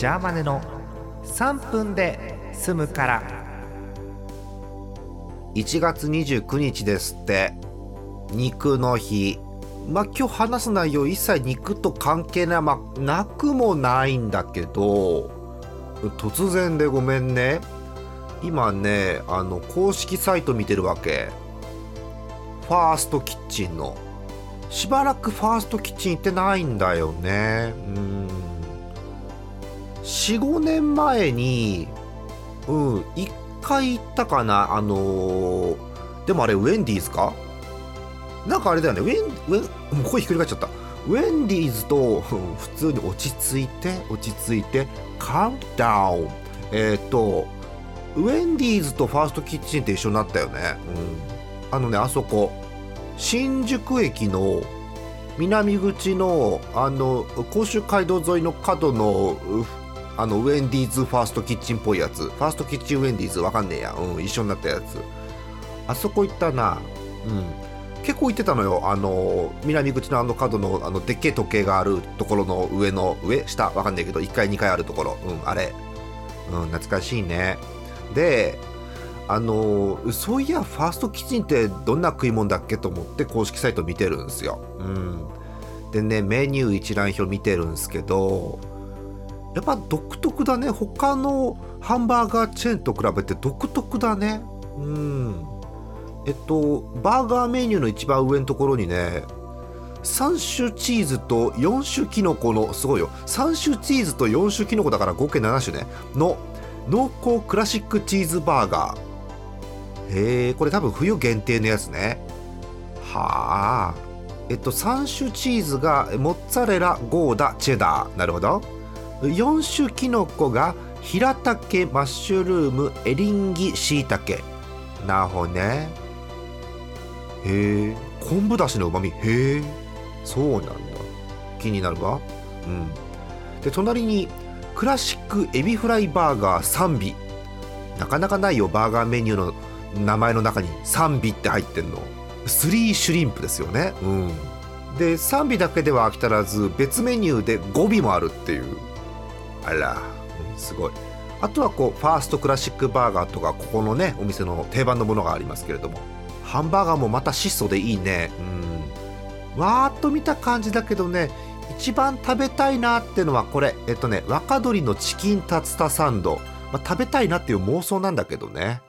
ジャーマネの3分で済むから。1月29日ですって。肉の日。まあ今日話す内容一切肉と関係ない。まなくもないんだけど。突然でごめんね。今ねあの公式サイト見てるわけ。ファーストキッチンの。しばらくファーストキッチン行ってないんだよね。うん。45年前にうん1回行ったかなあのーでもあれウェンディーズか？なんかあれだよねウェンウェンもう声ひっくり返っちゃった。ウェンディーズと普通に落ち着いて落ち着いてカウントダウンえっ、とウェンディーズとファーストキッチンって一緒になったよね、うん、あのねあそこ新宿駅の南口のあの甲州街道沿いの角のあのウェンディーズファーストキッチンっぽいやつ。ファーストキッチンウェンディーズわかんねえや、うん、一緒になったやつ。あそこ行ったな。うん。結構行ってたのよ。あの南口のあの角のあのでっけえ時計があるところの上の上？下？わかんないけど。1階2階あるところ。うんあれ。うん懐かしいね。であのそういやファーストキッチンってどんな食い物だっけと思って公式サイト見てるんですよ。うん。でねメニュー一覧表見てるんですけどやっぱ独特だね。他のハンバーガーチェーンと比べて独特だね。うん。えっとバーガーメニューの一番上のところにね3種チーズと4種キノコのすごいよ。3種チーズと4種キノコだから合計7種ね。の濃厚クラシックチーズバーガー。へえこれ多分冬限定のやつね。はあえっと3種チーズがモッツァレラゴーダチェダー。なるほど。4種キノコがヒラタケマッシュルームエリンギシイタケ。なほね。へえ。昆布だしのうまみへえ。そうなんだ。気になるわ。うん。で隣にクラシックエビフライバーガー3尾。なかなかないよバーガーメニューの名前の中に3尾って入ってんの。3シュリンプですよね。うん。で3尾だけでは飽き足らず別メニューで5尾もあるっていう。あら、すごい。あとはこうファーストクラシックバーガーとかここのねお店の定番のものがありますけれどもハンバーガーもまた質素でいいね。うん。わーっと見た感じだけどね一番食べたいなってのはこれえっとね若鶏のチキンタツタサンド、まあ、食べたいなっていう妄想なんだけどね。